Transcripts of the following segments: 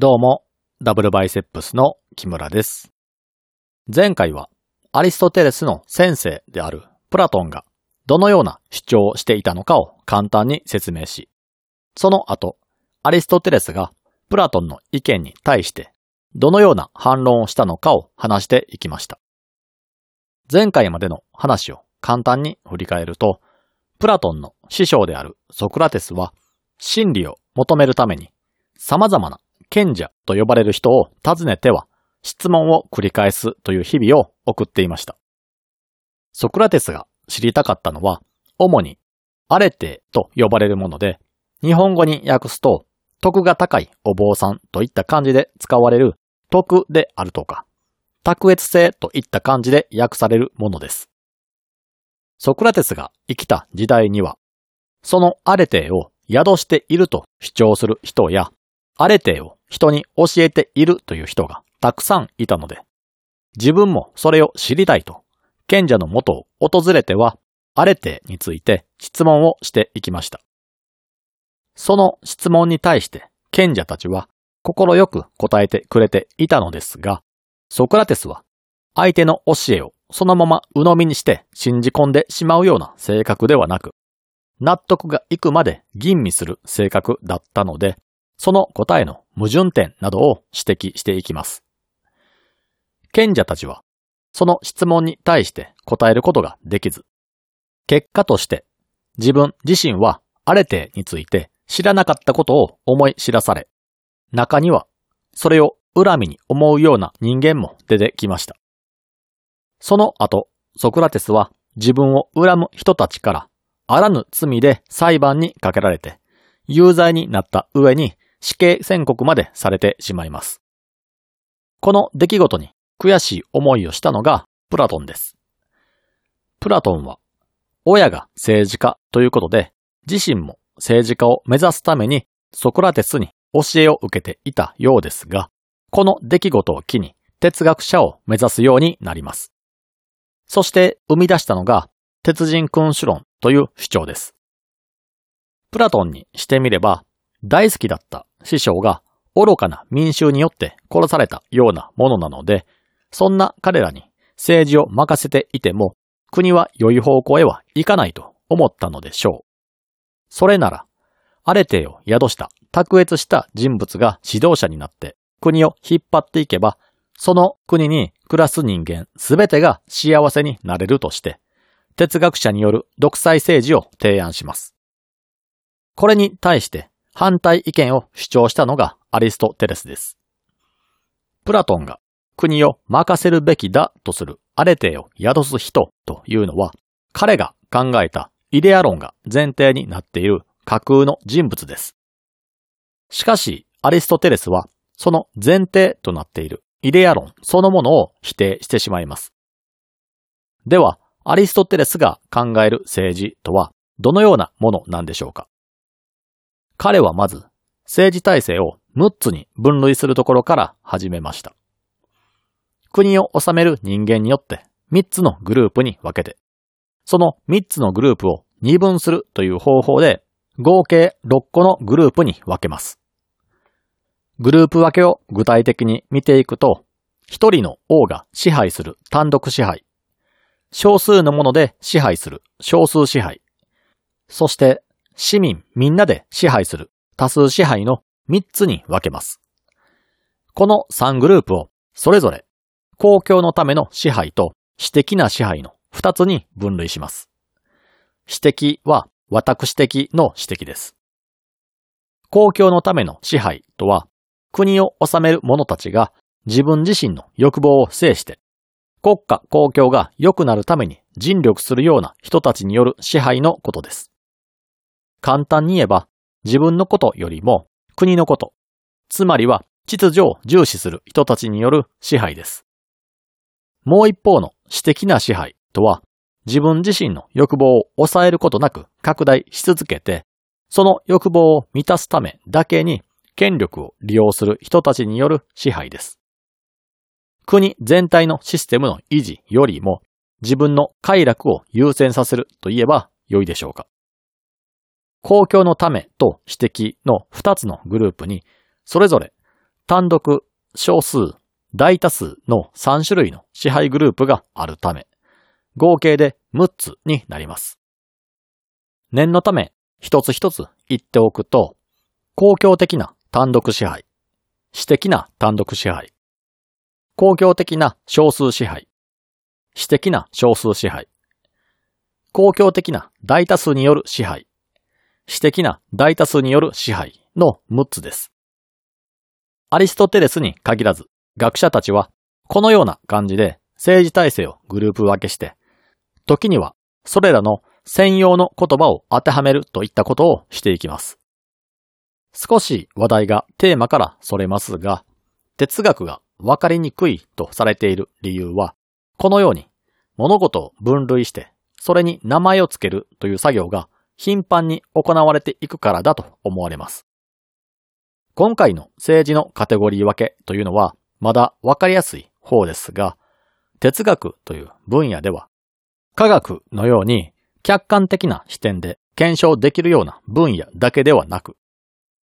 どうも、ダブルバイセップスの木村です。前回はアリストテレスの先生であるプラトンがどのような主張をしていたのかを簡単に説明し、その後、アリストテレスがプラトンの意見に対してどのような反論をしたのかを話していきました。前回までの話を簡単に振り返ると、プラトンの師匠であるソクラテスは真理を求めるために様々な賢者と呼ばれる人を訪ねては質問を繰り返すという日々を送っていました。ソクラテスが知りたかったのは、主にアレテと呼ばれるもので、日本語に訳すと、徳が高いお坊さんといった感じで使われる徳であるとか、卓越性といった感じで訳されるものです。ソクラテスが生きた時代には、そのアレテを宿していると主張する人や、アレテを人に教えているという人がたくさんいたので、自分もそれを知りたいと、賢者のもとを訪れては、アレテについて質問をしていきました。その質問に対して賢者たちは心よく答えてくれていたのですが、ソクラテスは相手の教えをそのまま鵜呑みにして信じ込んでしまうような性格ではなく、納得がいくまで吟味する性格だったので、その答えの矛盾点などを指摘していきます。賢者たちは、その質問に対して答えることができず、結果として自分自身はアレテについて知らなかったことを思い知らされ、中にはそれを恨みに思うような人間も出てきました。その後、ソクラテスは自分を恨む人たちからあらぬ罪で裁判にかけられて、有罪になった上に死刑宣告までされてしまいます。この出来事に悔しい思いをしたのがプラトンです。プラトンは、親が政治家ということで、自身も政治家を目指すためにソクラテスに教えを受けていたようですが、この出来事を機に哲学者を目指すようになります。そして生み出したのが鉄人君主論という主張です。プラトンにしてみれば、大好きだった師匠が愚かな民衆によって殺されたようなものなので、そんな彼らに政治を任せていても、国は良い方向へは行かないと思ったのでしょう。それなら、アレテを宿した卓越した人物が指導者になって国を引っ張っていけば、その国に暮らす人間すべてが幸せになれるとして、哲学者による独裁政治を提案します。これに対して反対意見を主張したのがアリストテレスです。プラトンが国を任せるべきだとするアレテを宿す人というのは、彼が考えたイデア論が前提になっている架空の人物です。しかし、アリストテレスは、その前提となっているイデア論そのものを否定してしまいます。では、アリストテレスが考える政治とはどのようなものなんでしょうか？彼はまず政治体制を6つに分類するところから始めました。国を治める人間によって3つのグループに分けて、その3つのグループを二分するという方法で合計6個のグループに分けます。グループ分けを具体的に見ていくと、一人の王が支配する単独支配、少数のもので支配する少数支配、そして市民みんなで支配する多数支配の3つに分けます。この3グループをそれぞれ公共のための支配と私的な支配の2つに分類します。私的は私的の私的です。公共のための支配とは国を治める者たちが自分自身の欲望を制して国家公共が良くなるために尽力するような人たちによる支配のことです。簡単に言えば自分のことよりも国のこと、つまりは秩序を重視する人たちによる支配です。もう一方の私的な支配とは自分自身の欲望を抑えることなく拡大し続けて、その欲望を満たすためだけに権力を利用する人たちによる支配です。国全体のシステムの維持よりも自分の快楽を優先させると言えば良いでしょうか。公共のためと私的の二つのグループに、それぞれ単独、少数、大多数の3種類の支配グループがあるため、合計で6つになります。念のため、一つ一つ言っておくと、公共的な単独支配、私的な単独支配、公共的な少数支配、私的な少数支配、公共的な大多数による支配、私的な大多数による支配の6つです。アリストテレスに限らず、学者たちはこのような感じで政治体制をグループ分けして、時にはそれらの専用の言葉を当てはめるといったことをしていきます。少し話題がテーマからそれますが、哲学が分かりにくいとされている理由は、このように物事を分類して、それに名前をつけるという作業が頻繁に行われていくからだと思われます。今回の政治のカテゴリー分けというのはまだわかりやすい方ですが、哲学という分野では、科学のように客観的な視点で検証できるような分野だけではなく、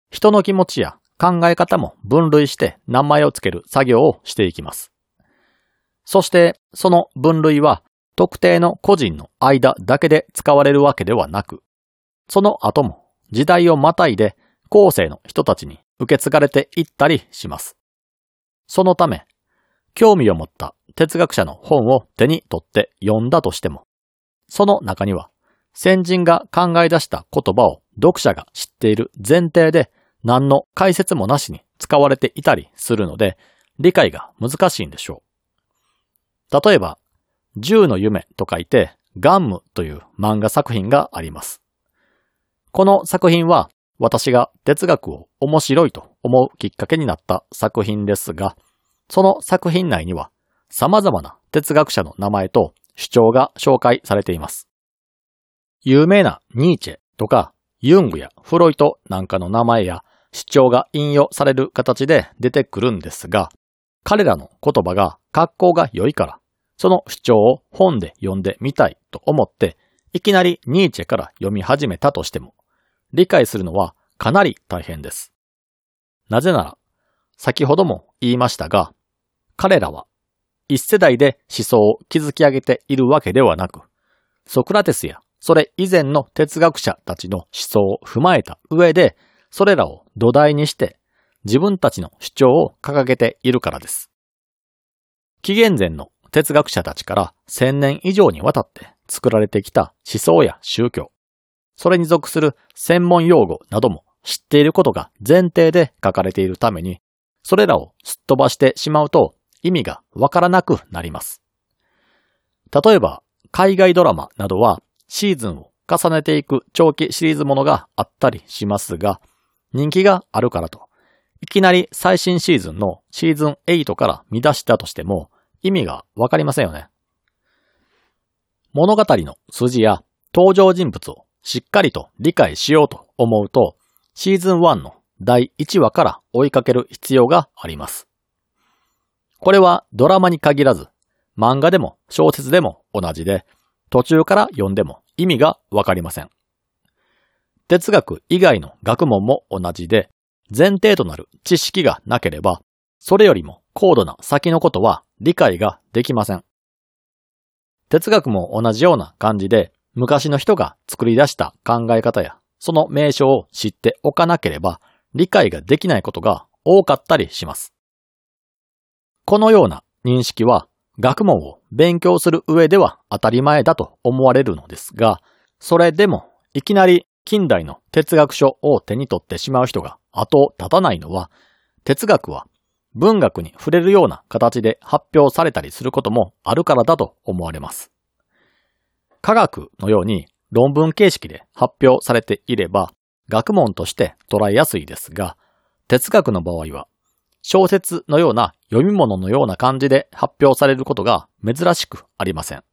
人の気持ちや考え方も分類して名前をつける作業をしていきます。そしてその分類は特定の個人の間だけで使われるわけではなく、その後も時代をまたいで後世の人たちに受け継がれていったりします。そのため、興味を持った哲学者の本を手に取って読んだとしても、その中には先人が考え出した言葉を読者が知っている前提で何の解説もなしに使われていたりするので理解が難しいんでしょう。例えば、銃の夢と書いてガンムという漫画作品があります。この作品は私が哲学を面白いと思うきっかけになった作品ですが、その作品内には様々な哲学者の名前と主張が紹介されています。有名なニーチェとかユングやフロイトなんかの名前や主張が引用される形で出てくるんですが、彼らの言葉が格好が良いから、その主張を本で読んでみたいと思って、いきなりニーチェから読み始めたとしても、理解するのはかなり大変です。なぜなら、先ほども言いましたが、彼らは一世代で思想を築き上げているわけではなく、ソクラテスやそれ以前の哲学者たちの思想を踏まえた上で、それらを土台にして自分たちの主張を掲げているからです。紀元前の哲学者たちから千年以上にわたって作られてきた思想や宗教、それに属する専門用語なども知っていることが前提で書かれているために、それらをすっ飛ばしてしまうと意味がわからなくなります。例えば、海外ドラマなどはシーズンを重ねていく長期シリーズものがあったりしますが、人気があるからと、いきなり最新シーズンのシーズン8から見出したとしても意味がわかりませんよね。物語の筋や登場人物をしっかりと理解しようと思うと、シーズン1の第1話から追いかける必要があります。これはドラマに限らず、漫画でも小説でも同じで、途中から読んでも意味がわかりません。哲学以外の学問も同じで、前提となる知識がなければ、それよりも高度な先のことは理解ができません。哲学も同じような感じで、昔の人が作り出した考え方や、その名称を知っておかなければ、理解ができないことが多かったりします。このような認識は、学問を勉強する上では当たり前だと思われるのですが、それでもいきなり近代の哲学書を手に取ってしまう人が後を絶たないのは、哲学は文学に触れるような形で発表されたりすることもあるからだと思われます。科学のように論文形式で発表されていれば学問として捉えやすいですが、哲学の場合は小説のような読み物のような感じで発表されることが珍しくありません。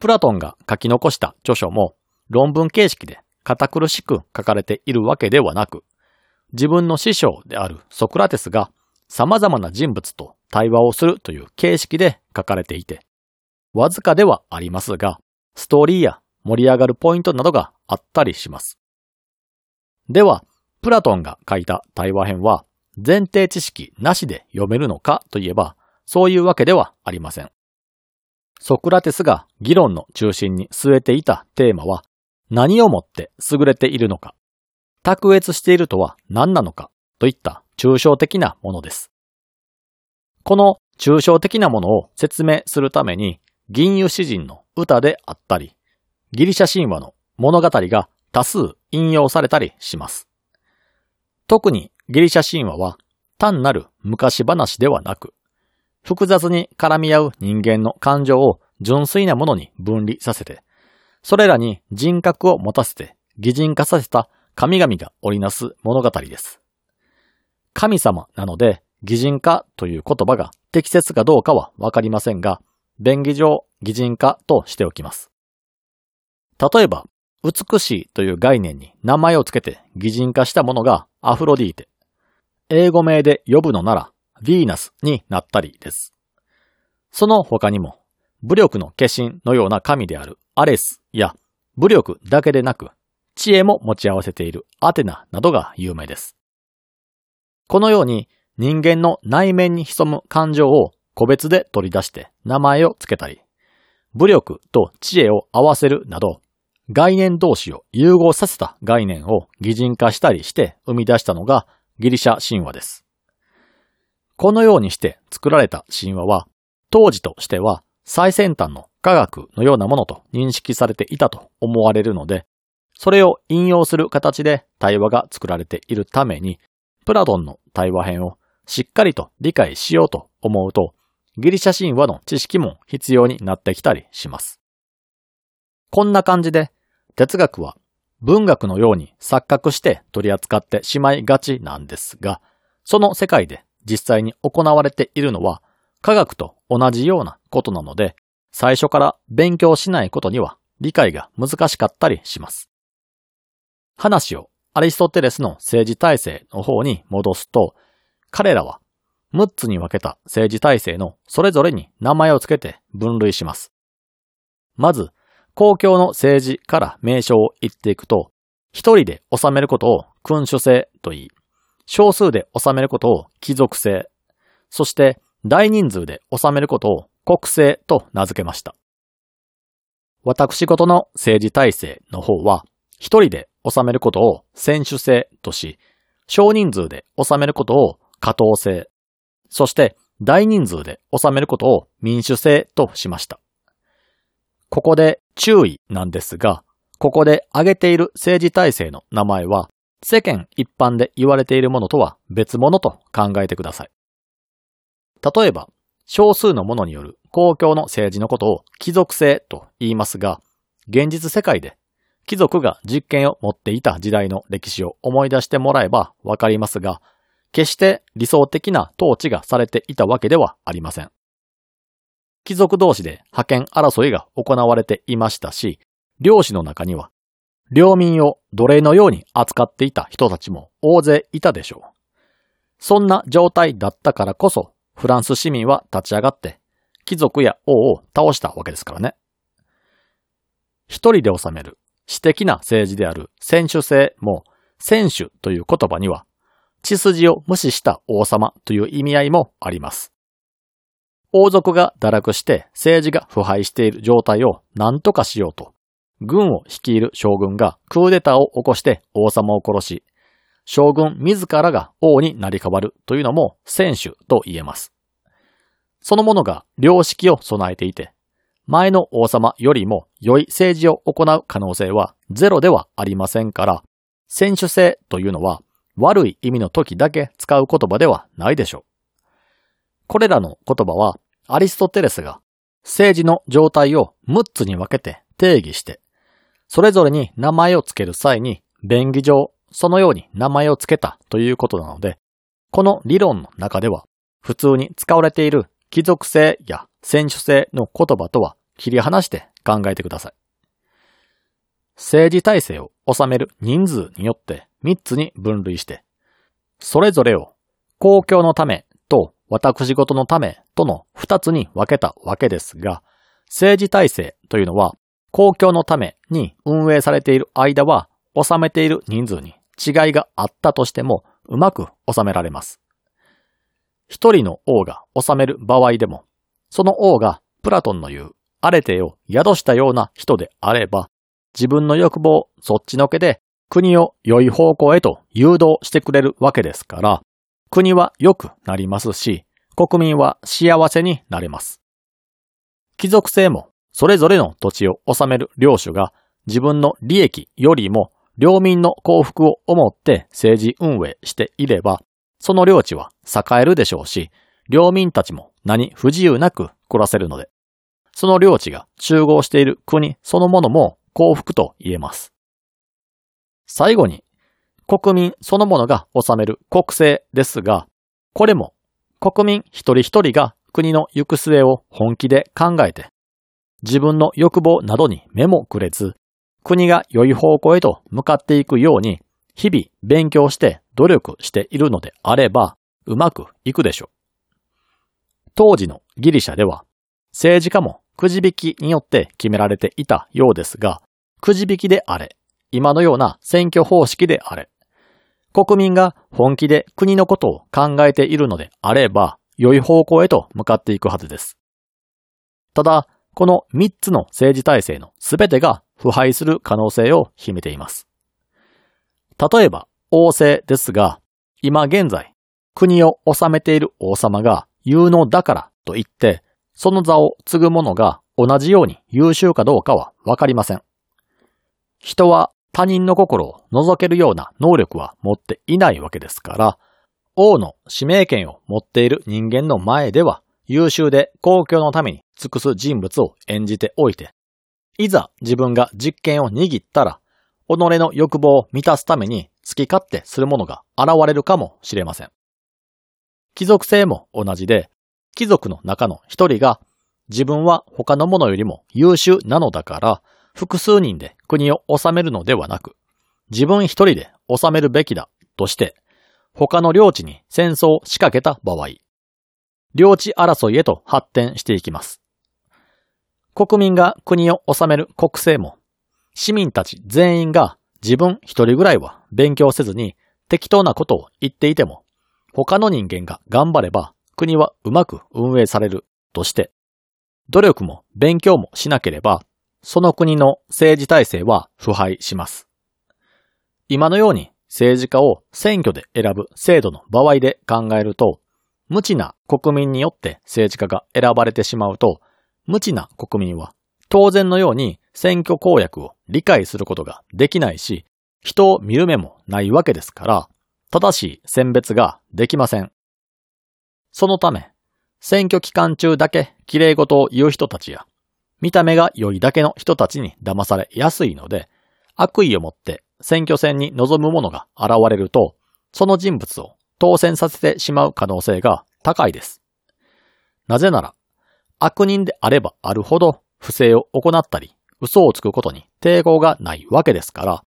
プラトンが書き残した著書も論文形式で堅苦しく書かれているわけではなく、自分の師匠であるソクラテスが様々な人物と対話をするという形式で書かれていて、わずかではありますが、ストーリーや盛り上がるポイントなどがあったりします。では、プラトンが書いた対話編は前提知識なしで読めるのかといえば、そういうわけではありません。ソクラテスが議論の中心に据えていたテーマは、何をもって優れているのか、卓越しているとは何なのかといった抽象的なものです。この抽象的なものを説明するために、銀油詩人の歌であったり、ギリシャ神話の物語が多数引用されたりします。特にギリシャ神話は単なる昔話ではなく、複雑に絡み合う人間の感情を純粋なものに分離させて、それらに人格を持たせて擬人化させた神々が織りなす物語です。神様なので擬人化という言葉が適切かどうかはわかりませんが、便宜上擬人化としておきます。例えば、美しいという概念に名前をつけて擬人化したものがアフロディーテ。英語名で呼ぶのならヴィーナスになったりです。その他にも、武力の化身のような神であるアレスや、武力だけでなく、知恵も持ち合わせているアテナなどが有名です。このように人間の内面に潜む感情を個別で取り出して名前を付けたり、武力と知恵を合わせるなど、概念同士を融合させた概念を擬人化したりして生み出したのがギリシャ神話です。このようにして作られた神話は、当時としては最先端の科学のようなものと認識されていたと思われるので、それを引用する形で対話が作られているために、プラトンの対話編をしっかりと理解しようと思うと、ギリシャ神話の知識も必要になってきたりします。こんな感じで、哲学は文学のように錯覚して取り扱ってしまいがちなんですが、その世界で実際に行われているのは科学と同じようなことなので、最初から勉強しないことには理解が難しかったりします。話をアリストテレスの政治体制の方に戻すと、彼らは6つに分けた政治体制のそれぞれに名前を付けて分類します。まず、公共の政治から名称を言っていくと、一人で治めることを君主制と言い、少数で治めることを貴族制、そして大人数で治めることを国政と名付けました。私事の政治体制の方は、一人で治めることを選手制とし、少人数で治めることを加藤制、そして大人数で治めることを民主制としました。ここで注意なんですが、ここで挙げている政治体制の名前は、世間一般で言われているものとは別物と考えてください。例えば、少数の者による公共の政治のことを貴族制と言いますが、現実世界で貴族が実権を持っていた時代の歴史を思い出してもらえばわかりますが、決して理想的な統治がされていたわけではありません。貴族同士で派遣争いが行われていましたし、領主の中には、領民を奴隷のように扱っていた人たちも大勢いたでしょう。そんな状態だったからこそ、フランス市民は立ち上がって、貴族や王を倒したわけですからね。一人で治める私的な政治である選手制も、選手という言葉には、血筋を無視した王様という意味合いもあります。王族が堕落して政治が腐敗している状態を何とかしようと、軍を率いる将軍がクーデターを起こして王様を殺し、将軍自らが王になり変わるというのも選手と言えます。そのものが良識を備えていて、前の王様よりも良い政治を行う可能性はゼロではありませんから、選手制というのは悪い意味の時だけ使う言葉ではないでしょう。これらの言葉はアリストテレスが政治の状態を6つに分けて定義して、それぞれに名前を付ける際に便宜上そのように名前を付けたということなので、この理論の中では普通に使われている貴族性や選手性の言葉とは切り離して考えてください。政治体制を収める人数によって3つに分類して、それぞれを公共のためと私事のためとの2つに分けたわけですが、政治体制というのは公共のために運営されている間は収めている人数に違いがあったとしてもうまく収められます。一人の王が治める場合でも、その王がプラトンの言うアレテを宿したような人であれば、自分の欲望そっちのけで国を良い方向へと誘導してくれるわけですから、国は良くなりますし、国民は幸せになれます。貴族性もそれぞれの土地を治める領主が自分の利益よりも領民の幸福を思って政治運営していれば、その領地は栄えるでしょうし、領民たちも何不自由なく暮らせるので、その領地が集合している国そのものも幸福と言えます。最後に、国民そのものが治める国政ですが、これも国民一人一人が国の行く末を本気で考えて、自分の欲望などに目もくれず、国が良い方向へと向かっていくように、日々勉強して努力しているのであれば、うまくいくでしょう。当時のギリシャでは、政治家もくじ引きによって決められていたようですが、くじ引きであれ、今のような選挙方式であれ、国民が本気で国のことを考えているのであれば、良い方向へと向かっていくはずです。ただ、この3つの政治体制の全てが腐敗する可能性を秘めています。例えば、王政ですが、今現在、国を治めている王様が有能だからと言って、その座を継ぐ者が同じように優秀かどうかはわかりません。人は他人の心を覗けるような能力は持っていないわけですから、王の指名権を持っている人間の前では優秀で公共のために尽くす人物を演じておいて、いざ自分が実権を握ったら、己の欲望を満たすために好き勝手する者が現れるかもしれません。貴族性も同じで、貴族の中の一人が自分は他の者よりも優秀なのだから複数人で国を治めるのではなく自分一人で治めるべきだとして他の領地に戦争を仕掛けた場合、領地争いへと発展していきます。国民が国を治める国政も市民たち全員が自分一人ぐらいは勉強せずに適当なことを言っていても他の人間が頑張れば国はうまく運営されるとして、努力も勉強もしなければ、その国の政治体制は腐敗します。今のように政治家を選挙で選ぶ制度の場合で考えると、無知な国民によって政治家が選ばれてしまうと、無知な国民は当然のように選挙公約を理解することができないし、人を見る目もないわけですから、正しい選別ができません。そのため、選挙期間中だけ綺麗事を言う人たちや、見た目が良いだけの人たちに騙されやすいので、悪意を持って選挙戦に臨む者が現れると、その人物を当選させてしまう可能性が高いです。なぜなら、悪人であればあるほど不正を行ったり、嘘をつくことに抵抗がないわけですから、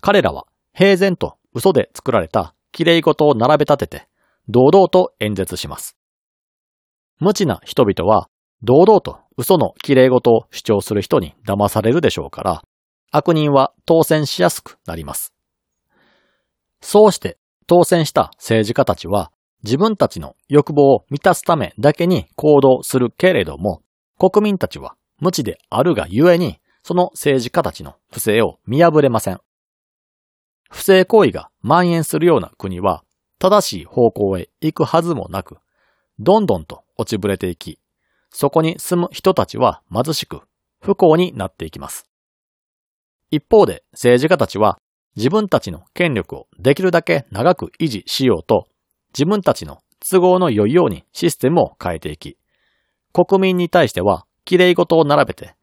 彼らは平然と嘘で作られた綺麗事を並べ立てて、堂々と演説します。無知な人々は堂々と嘘の綺麗事を主張する人に騙されるでしょうから、悪人は当選しやすくなります。そうして当選した政治家たちは自分たちの欲望を満たすためだけに行動するけれども、国民たちは無知であるがゆえに、その政治家たちの不正を見破れません。不正行為が蔓延するような国は、正しい方向へ行くはずもなく、どんどんと落ちぶれていき、そこに住む人たちは貧しく、不幸になっていきます。一方で政治家たちは自分たちの権力をできるだけ長く維持しようと、自分たちの都合の良いようにシステムを変えていき、国民に対しては綺麗事を並べて、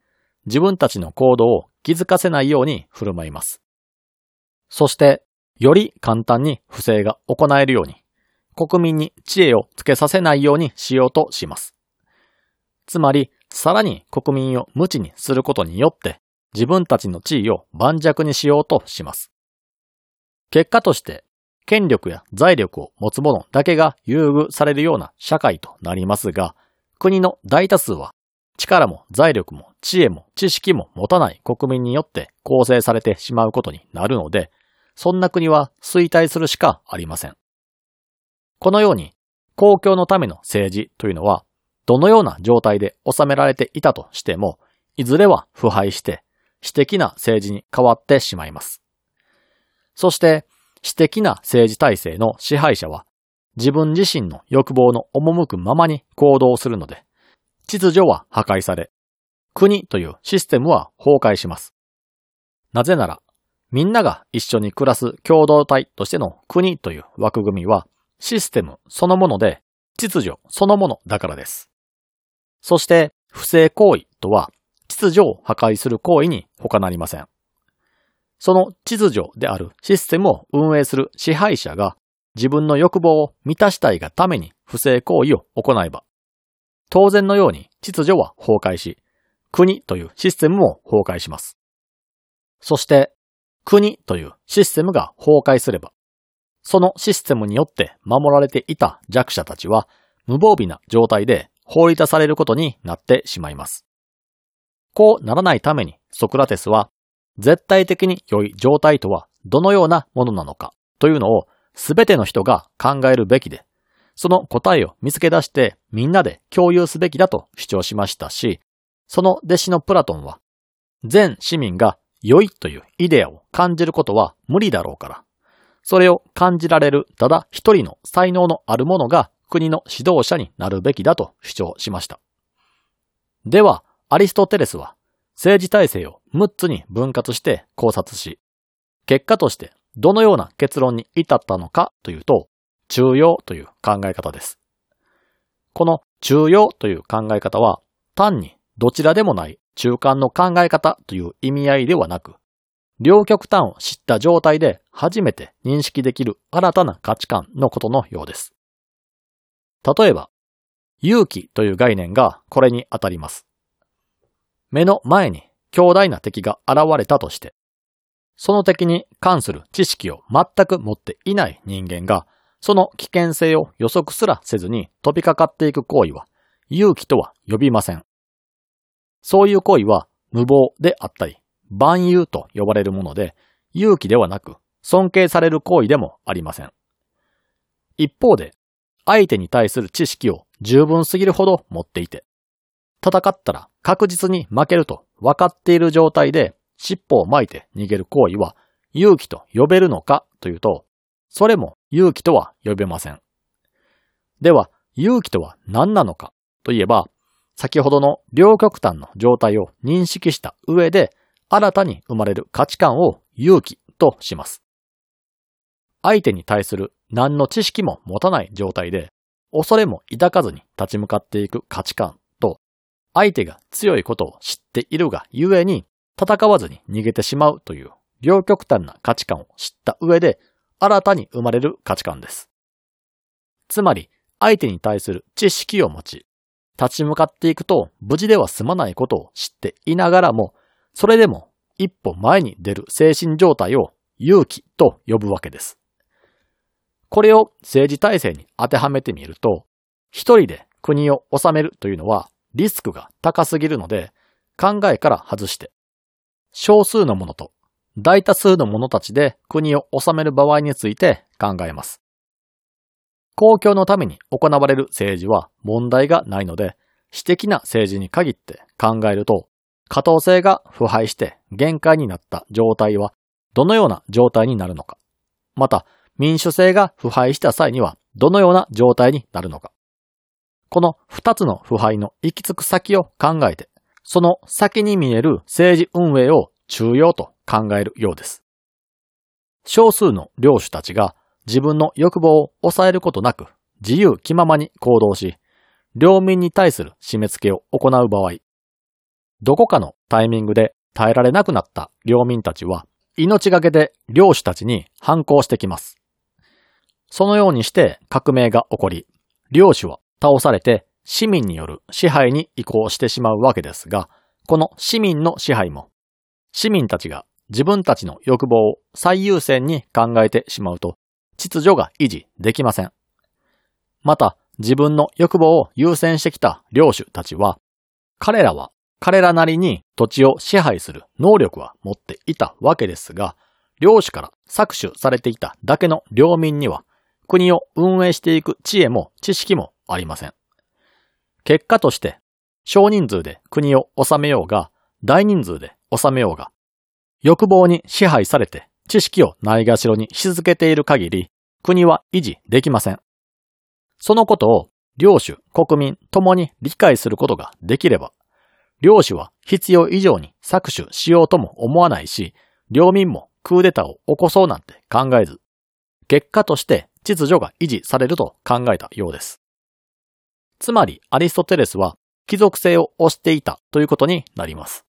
自分たちの行動を気づかせないように振る舞います。そして、より簡単に不正が行えるように、国民に知恵をつけさせないようにしようとします。つまり、さらに国民を無知にすることによって、自分たちの地位を盤石にしようとします。結果として、権力や財力を持つ者だけが優遇されるような社会となりますが、国の大多数は力も財力も知恵も知識も持たない国民によって構成されてしまうことになるので、そんな国は衰退するしかありません。このように、公共のための政治というのは、どのような状態で収められていたとしても、いずれは腐敗して、私的な政治に変わってしまいます。そして、私的な政治体制の支配者は、自分自身の欲望の赴くままに行動するので、秩序は破壊され、国というシステムは崩壊します。なぜなら、みんなが一緒に暮らす共同体としての国という枠組みは、システムそのもので、秩序そのものだからです。そして、不正行為とは、秩序を破壊する行為に他なりません。その秩序であるシステムを運営する支配者が自分の欲望を満たしたいがために不正行為を行えば、当然のように秩序は崩壊し、国というシステムも崩壊します。そして、国というシステムが崩壊すれば、そのシステムによって守られていた弱者たちは無防備な状態で放り出されることになってしまいます。こうならないためにソクラテスは絶対的に良い状態とはどのようなものなのかというのをすべての人が考えるべきで、その答えを見つけ出してみんなで共有すべきだと主張しましたし、その弟子のプラトンは、全市民が良いというイデアを感じることは無理だろうから、それを感じられるただ一人の才能のある者が国の指導者になるべきだと主張しました。では、アリストテレスは政治体制を6つに分割して考察し、結果としてどのような結論に至ったのかというと、中庸という考え方です。この中庸という考え方は、単にどちらでもない中間の考え方という意味合いではなく、両極端を知った状態で初めて認識できる新たな価値観のことのようです。例えば、勇気という概念がこれに当たります。目の前に強大な敵が現れたとして、その敵に関する知識を全く持っていない人間が、その危険性を予測すらせずに飛びかかっていく行為は、勇気とは呼びません。そういう行為は無謀であったり、万有と呼ばれるもので、勇気ではなく、尊敬される行為でもありません。一方で、相手に対する知識を十分すぎるほど持っていて、戦ったら確実に負けると分かっている状態で尻尾を巻いて逃げる行為は勇気と呼べるのかというと、それも勇気とは呼べません。では、勇気とは何なのかといえば、先ほどの両極端の状態を認識した上で、新たに生まれる価値観を勇気とします。相手に対する何の知識も持たない状態で、恐れも抱かずに立ち向かっていく価値観と、相手が強いことを知っているがゆえに戦わずに逃げてしまうという両極端な価値観を知った上で新たに生まれる価値観です。つまり相手に対する知識を持ち、立ち向かっていくと無事では済まないことを知っていながらも、それでも一歩前に出る精神状態を勇気と呼ぶわけです。これを政治体制に当てはめてみると、一人で国を治めるというのはリスクが高すぎるので、考えから外して、少数の者と大多数の者たちで国を治める場合について考えます。公共のために行われる政治は問題がないので、私的な政治に限って考えると、可当性が腐敗して限界になった状態はどのような状態になるのか、また民主制が腐敗した際にはどのような状態になるのか。この二つの腐敗の行き着く先を考えてその先に見える政治運営を重要と考えるようです。少数の領主たちが自分の欲望を抑えることなく自由気ままに行動し、領民に対する締め付けを行う場合、どこかのタイミングで耐えられなくなった領民たちは命がけで領主たちに反抗してきます。そのようにして革命が起こり、領主は倒されて市民による支配に移行してしまうわけですが、この市民の支配も、市民たちが自分たちの欲望を最優先に考えてしまうと、秩序が維持できません。また、自分の欲望を優先してきた領主たちは、彼らは彼らなりに土地を支配する能力は持っていたわけですが、領主から搾取されていただけの領民には、国を運営していく知恵も知識もありません。結果として少人数で国を治めようが大人数で治めようが欲望に支配されて知識をないがしろにし続けている限り国は維持できません。そのことを領主、国民ともに理解することができれば、領主は必要以上に搾取しようとも思わないし、領民もクーデターを起こそうなんて考えず、結果として秩序が維持されると考えたようです。つまりアリストテレスは貴族性を推していたということになります。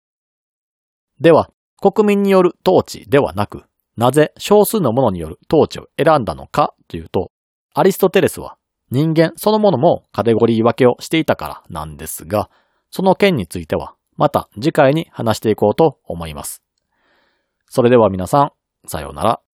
では、国民による統治ではなく、なぜ少数の者による統治を選んだのかというと、アリストテレスは人間そのものもカテゴリー分けをしていたからなんですが、その件についてはまた次回に話していこうと思います。それでは皆さん、さようなら。